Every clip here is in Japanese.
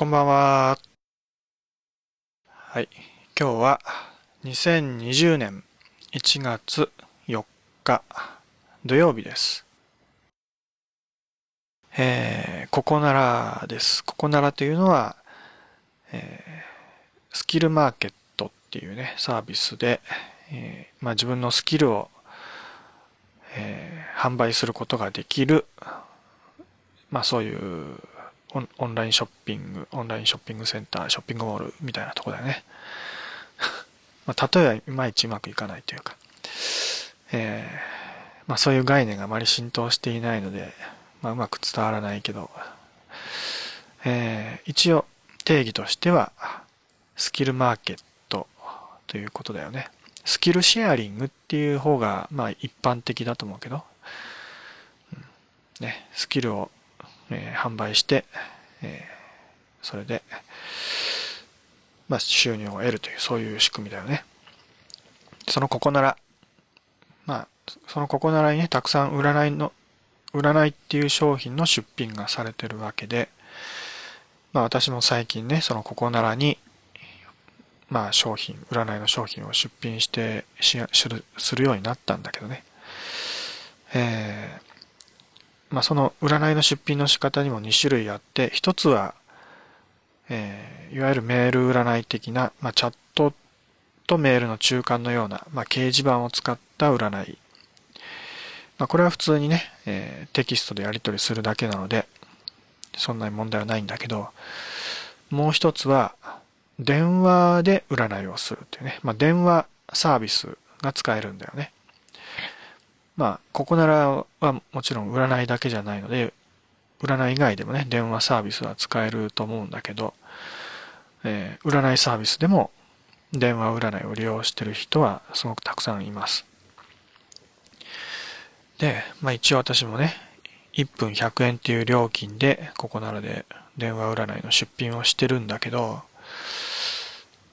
こんばんは。はい。今日は2020年1月4日土曜日です。えー、ここならです。ここならというのは、えー、スキルマーケットっていうね、サービスで、えー、まあ、自分のスキルを、えー、販売することができる、まあそういうオンラインショッピング、オンラインショッピングセンター、ショッピングモールみたいなとこだよね。まあ、例えはいまいちうまくいかないというか、えー、まあ、そういう概念があまり浸透していないので、まあ、うまく伝わらないけど、えー、一応定義としては、スキルマーケットということだよね。スキルシェアリングっていう方が、まあ一般的だと思うけど、うん、ね、スキルをえー、販売して、えー、それで、まあ、収入を得るという、そういう仕組みだよね。そのここなら、まあ、そのここならにね、たくさん占いの、占いっていう商品の出品がされてるわけで、まあ私も最近ね、そのここならに、まあ商品、占いの商品を出品してしするようになったんだけどね。えー、まあ、その占いの出品の仕方にも2種類あって、一つは、えー、いわゆるメール占い的な、まあ、チャットとメールの中間のような、まあ、掲示板を使った占い。まあ、これは普通にね、えー、テキストでやり取りするだけなので、そんなに問題はないんだけど、もう一つは、電話で占いをするっていうね、まあ、電話サービスが使えるんだよね。まあ、ここならはもちろん占いだけじゃないので、占い以外でもね、電話サービスは使えると思うんだけど、えー、占いサービスでも電話占いを利用してる人はすごくたくさんいます。で、まあ一応私もね、1分100円っていう料金で、ここならで電話占いの出品をしてるんだけど、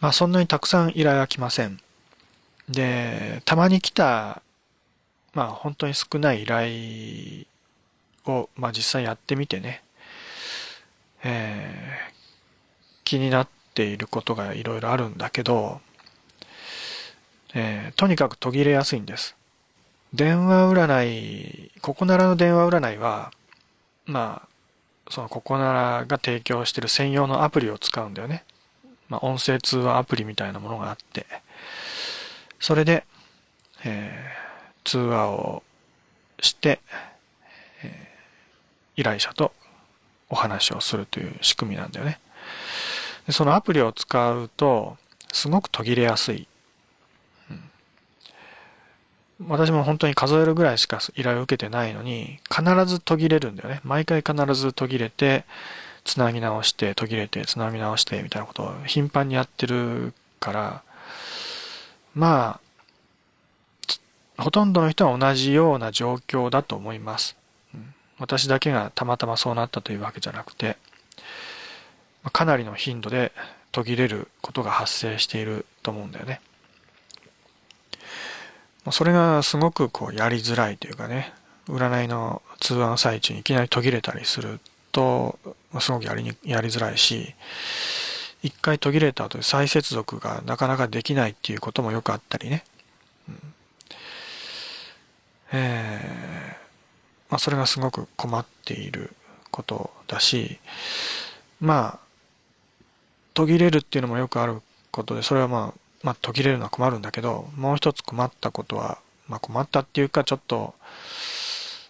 まあそんなにたくさん依頼は来ません。で、たまに来たまあ本当に少ない依頼を、まあ実際やってみてね、えー、気になっていることがいろいろあるんだけど、えー、とにかく途切れやすいんです。電話占い、ここならの電話占いは、まあ、そのここならが提供している専用のアプリを使うんだよね。まあ、音声通話アプリみたいなものがあって、それで、えー通話をして、えー、依頼者とお話をするという仕組みなんだよね。でそのアプリを使うと、すごく途切れやすい。うん、私も本当に数えるぐらいしか依頼を受けてないのに、必ず途切れるんだよね。毎回必ず途切れて、つなぎ直して、途切れて、つなぎ直して、みたいなことを頻繁にやってるから、まあ、ほとんどの人は同じような状況だと思います。私だけがたまたまそうなったというわけじゃなくて、かなりの頻度で途切れることが発生していると思うんだよね。それがすごくこうやりづらいというかね、占いの通話の最中にいきなり途切れたりすると、すごくやりにやりづらいし、一回途切れた後で再接続がなかなかできないっていうこともよくあったりね。えー、まあ、それがすごく困っていることだし、まあ、途切れるっていうのもよくあることで、それはまあ、まあ、途切れるのは困るんだけど、もう一つ困ったことは、まあ、困ったっていうか、ちょっと、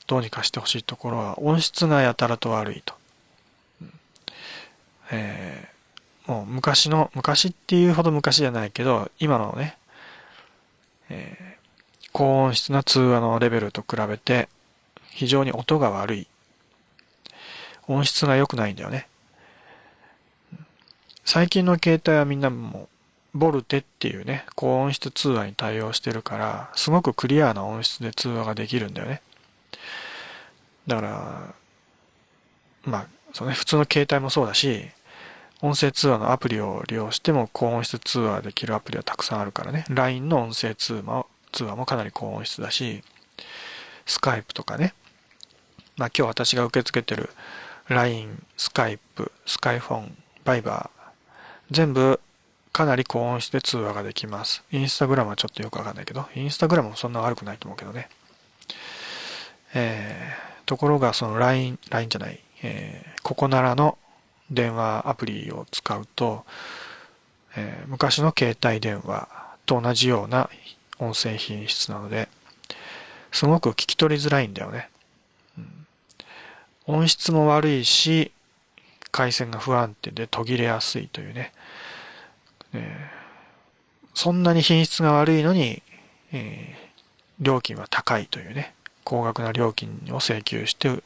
どうにかしてほしいところは、音質がやたらと悪いと。えー、もう昔の、昔っていうほど昔じゃないけど、今のね、えー高音質な通話のレベルと比べて非常に音が悪い。音質が良くないんだよね。最近の携帯はみんなもボルテっていうね、高音質通話に対応してるから、すごくクリアな音質で通話ができるんだよね。だから、まあ、そのね、普通の携帯もそうだし、音声通話のアプリを利用しても高音質通話できるアプリはたくさんあるからね。LINE の音声通話通話もかなり高音質だし、スカイプとかね。まあ今日私が受け付けてる LINE、スカイプ、スカイフォン、バイバー、全部かなり高音質で通話ができます。インスタグラムはちょっとよくわかんないけど、インスタグラムもそんな悪くないと思うけどね。えー、ところがその LINE、LINE じゃない、えー、ここならの電話アプリを使うと、えー、昔の携帯電話と同じような音声品質なので、すごく聞き取りづらいんだよね。音質も悪いし、回線が不安定で途切れやすいというね。えー、そんなに品質が悪いのに、えー、料金は高いというね。高額な料金を請求して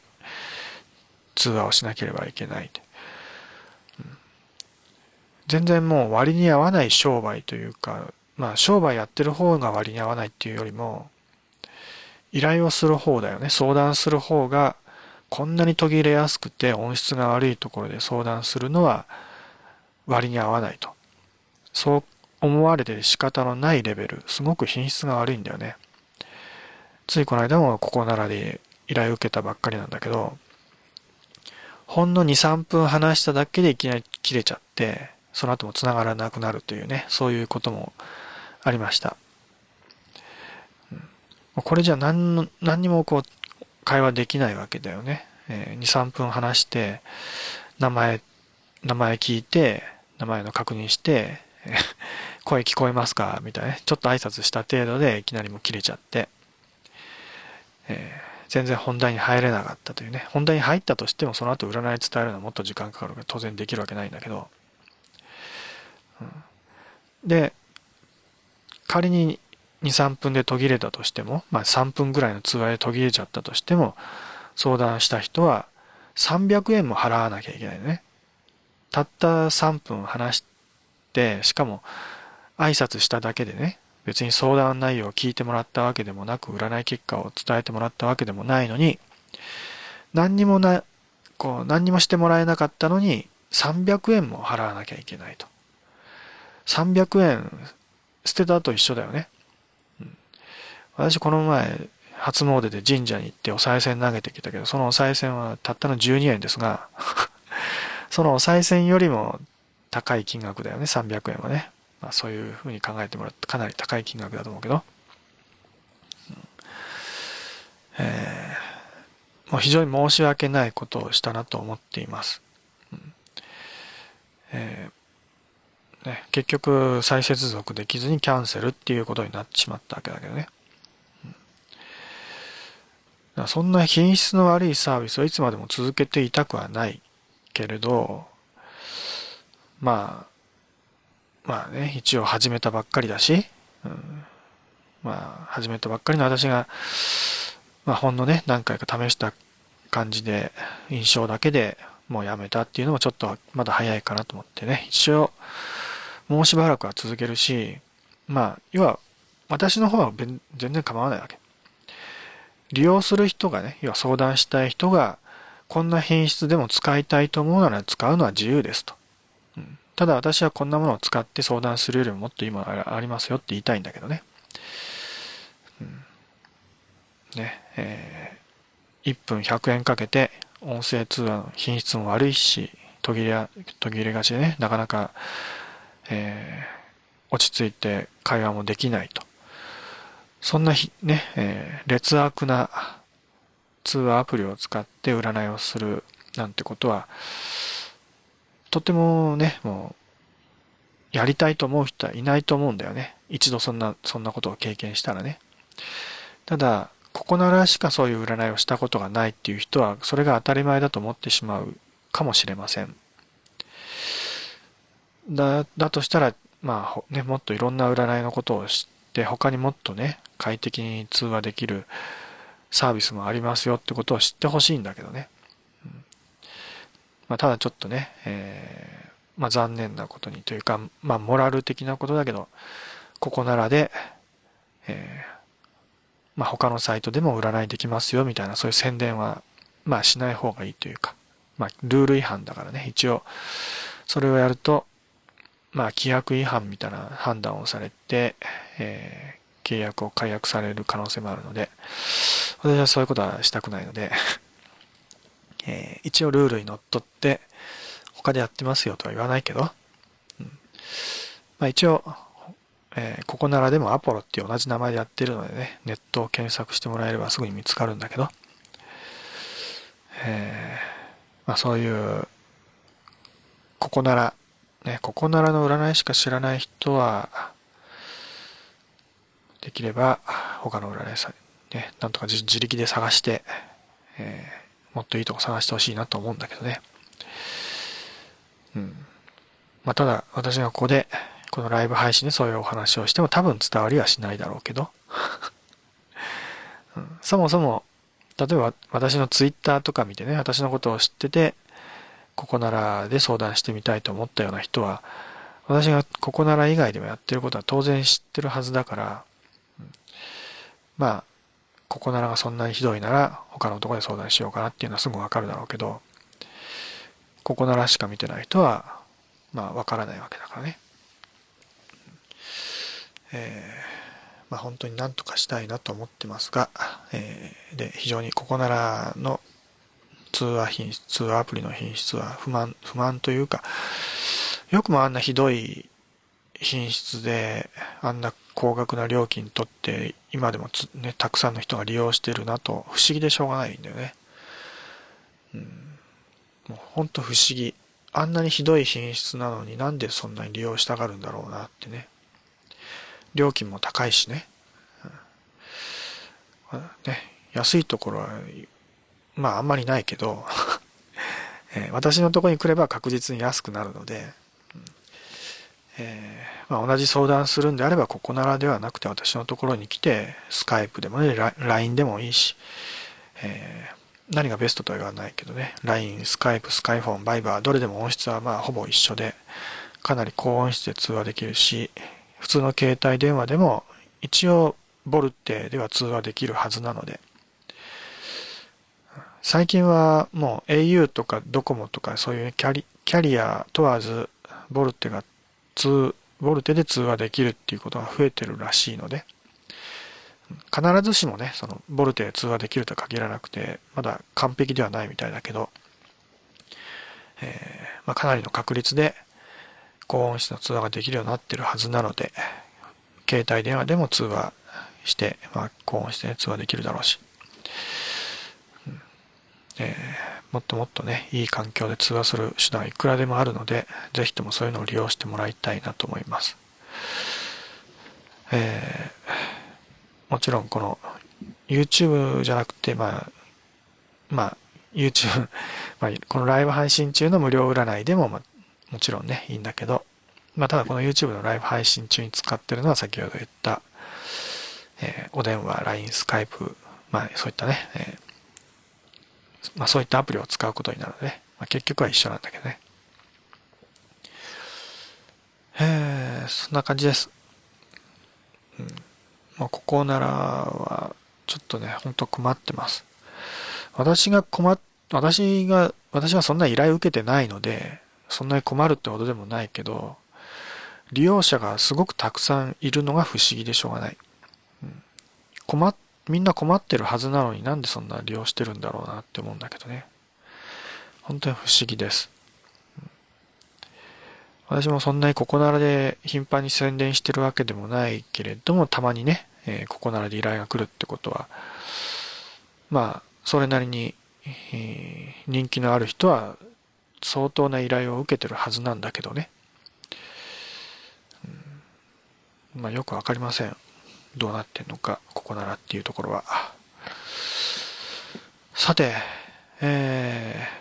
通話をしなければいけない。全然もう割に合わない商売というか、まあ商売やってる方が割に合わないっていうよりも、依頼をする方だよね。相談する方が、こんなに途切れやすくて音質が悪いところで相談するのは割に合わないと。そう思われて仕方のないレベル、すごく品質が悪いんだよね。ついこの間もここならで依頼を受けたばっかりなんだけど、ほんの2、3分話しただけでいきなり切れちゃって、その後も繋がらなくなるというね、そういうこともありました。これじゃ何の何にもこう会話できないわけだよね。えー、2、3分話して、名前、名前聞いて、名前の確認して、声聞こえますか？みたいなね。ちょっと挨拶した程度でいきなりもう切れちゃって、えー、全然本題に入れなかったというね。本題に入ったとしてもその後占い伝えるのはもっと時間かかるから当然できるわけないんだけど、うん、で、仮に2、3分で途切れたとしても、まあ3分ぐらいの通話で途切れちゃったとしても、相談した人は300円も払わなきゃいけないね。たった3分話して、しかも挨拶しただけでね、別に相談内容を聞いてもらったわけでもなく、占い結果を伝えてもらったわけでもないのに、何にもな、こう、何にもしてもらえなかったのに、300円も払わなきゃいけないと。300円捨てたと一緒だよね。うん私この前、初詣で神社に行ってお賽銭投げてきたけど、そのお賽銭はたったの12円ですが そのお賽銭よりも高い金額だよね、300円はね。まあそういうふうに考えてもらってかなり高い金額だと思うけど。うん、えー、もう非常に申し訳ないことをしたなと思っています。うんえーね、結局再接続できずにキャンセルっていうことになってしまったわけだけどね。うん。そんな品質の悪いサービスをいつまでも続けていたくはないけれど、まあ、まあね、一応始めたばっかりだし、うん、まあ、始めたばっかりの私が、まあ、ほんのね、何回か試した感じで、印象だけでもうやめたっていうのもちょっとまだ早いかなと思ってね、一応、もうしばらくは続けるし、まあ、要は、私の方は全然構わないわけ。利用する人がね、要は相談したい人が、こんな品質でも使いたいと思うなら使うのは自由ですと。うん、ただ私はこんなものを使って相談するよりももっといいものありますよって言いたいんだけどね。うん、ね、えー、1分100円かけて音声通話の品質も悪いし、途切れ、途切れがちでね、なかなか、えー、落ち着いて会話もできないと。そんなね、えー、劣悪な通話アプリを使って占いをするなんてことは、とてもね、もう、やりたいと思う人はいないと思うんだよね。一度そんな、そんなことを経験したらね。ただ、ここならしかそういう占いをしたことがないっていう人は、それが当たり前だと思ってしまうかもしれません。だ、だとしたら、まあね、もっといろんな占いのことを知って、他にもっとね、快適に通話できるサービスもありますよってことを知ってほしいんだけどね。うん、まあ、ただちょっとね、えー、まあ、残念なことにというか、まあ、モラル的なことだけど、ここならで、えー、まあ、他のサイトでも占いできますよみたいなそういう宣伝は、まあ、しない方がいいというか、まあ、ルール違反だからね、一応、それをやると、まあ、規約違反みたいな判断をされて、え契約を解約される可能性もあるので、私はそういうことはしたくないので、えー、一応ルールにのっとって、他でやってますよとは言わないけど、うん。まあ、一応、えー、ここならでもアポロっていう同じ名前でやってるのでね、ネットを検索してもらえればすぐに見つかるんだけど、えー、まあ、そういう、ここなら、ね、ここならの占いしか知らない人は、できれば他の占いさん、ね、なんとか自力で探して、えー、もっといいとこ探してほしいなと思うんだけどね。うん。まあ、ただ、私がここで、このライブ配信でそういうお話をしても多分伝わりはしないだろうけど、うん、そもそも、例えば私のツイッターとか見てね、私のことを知ってて、ここならで相談してみたいと思ったような人は、私がここなら以外でもやってることは当然知ってるはずだから、うん、まあ、ここならがそんなにひどいなら他のとこで相談しようかなっていうのはすぐわかるだろうけど、ここならしか見てない人は、まあわからないわけだからね。えー、まあ本当になんとかしたいなと思ってますが、えー、で、非常にここならの通話品質、通話アプリの品質は不満、不満というか、よくもあんなひどい品質で、あんな高額な料金取って、今でもね、たくさんの人が利用してるなと、不思議でしょうがないんだよね。うん、もうほんと不思議。あんなにひどい品質なのになんでそんなに利用したがるんだろうなってね。料金も高いしね。うん、ね安いところはまああんまりないけど え私のとこに来れば確実に安くなるので、えー、まあ、同じ相談するんであればここならではなくて私のところに来てスカイプでもね LINE でもいいし、えー、何がベストとは言わないけどね LINE、スカイプ、スカイフォン、バイバーどれでも音質はまあほぼ一緒でかなり高音質で通話できるし普通の携帯電話でも一応ボルテでは通話できるはずなので最近はもう au とかドコモとかそういうキャリキャリア問わずボルテが通、ボルテで通話できるっていうことが増えてるらしいので、必ずしもね、そのボルテで通話できるとは限らなくて、まだ完璧ではないみたいだけど、えー、まあ、かなりの確率で高音質の通話ができるようになってるはずなので、携帯電話でも通話して、まあ、高音質で通話できるだろうし、えー、もっともっとね、いい環境で通話する手段はいくらでもあるので、ぜひともそういうのを利用してもらいたいなと思います。えー、もちろんこの YouTube じゃなくて、まあ、まあ、YouTube、まあ、このライブ配信中の無料占いでも、まあ、もちろんね、いいんだけど、まあ、ただこの YouTube のライブ配信中に使ってるのは先ほど言った、えー、お電話、LINE、Skype、まあ、そういったね、えーまあそういったアプリを使うことになるので、まあ、結局は一緒なんだけどね。えー、そんな感じです。うん。まあここならは、ちょっとね、ほんと困ってます。私が困っ、私が、私はそんな依頼を受けてないので、そんなに困るってほどでもないけど、利用者がすごくたくさんいるのが不思議でしょうがない。うん、困っみんな困ってるはずなのになんでそんな利用してるんだろうなって思うんだけどね。本当に不思議です。私もそんなにここならで頻繁に宣伝してるわけでもないけれども、たまにね、えー、ここならで依頼が来るってことは、まあ、それなりに、えー、人気のある人は相当な依頼を受けてるはずなんだけどね。うん、まあよくわかりません。どうなってんのか、ここならっていうところは。さて、えー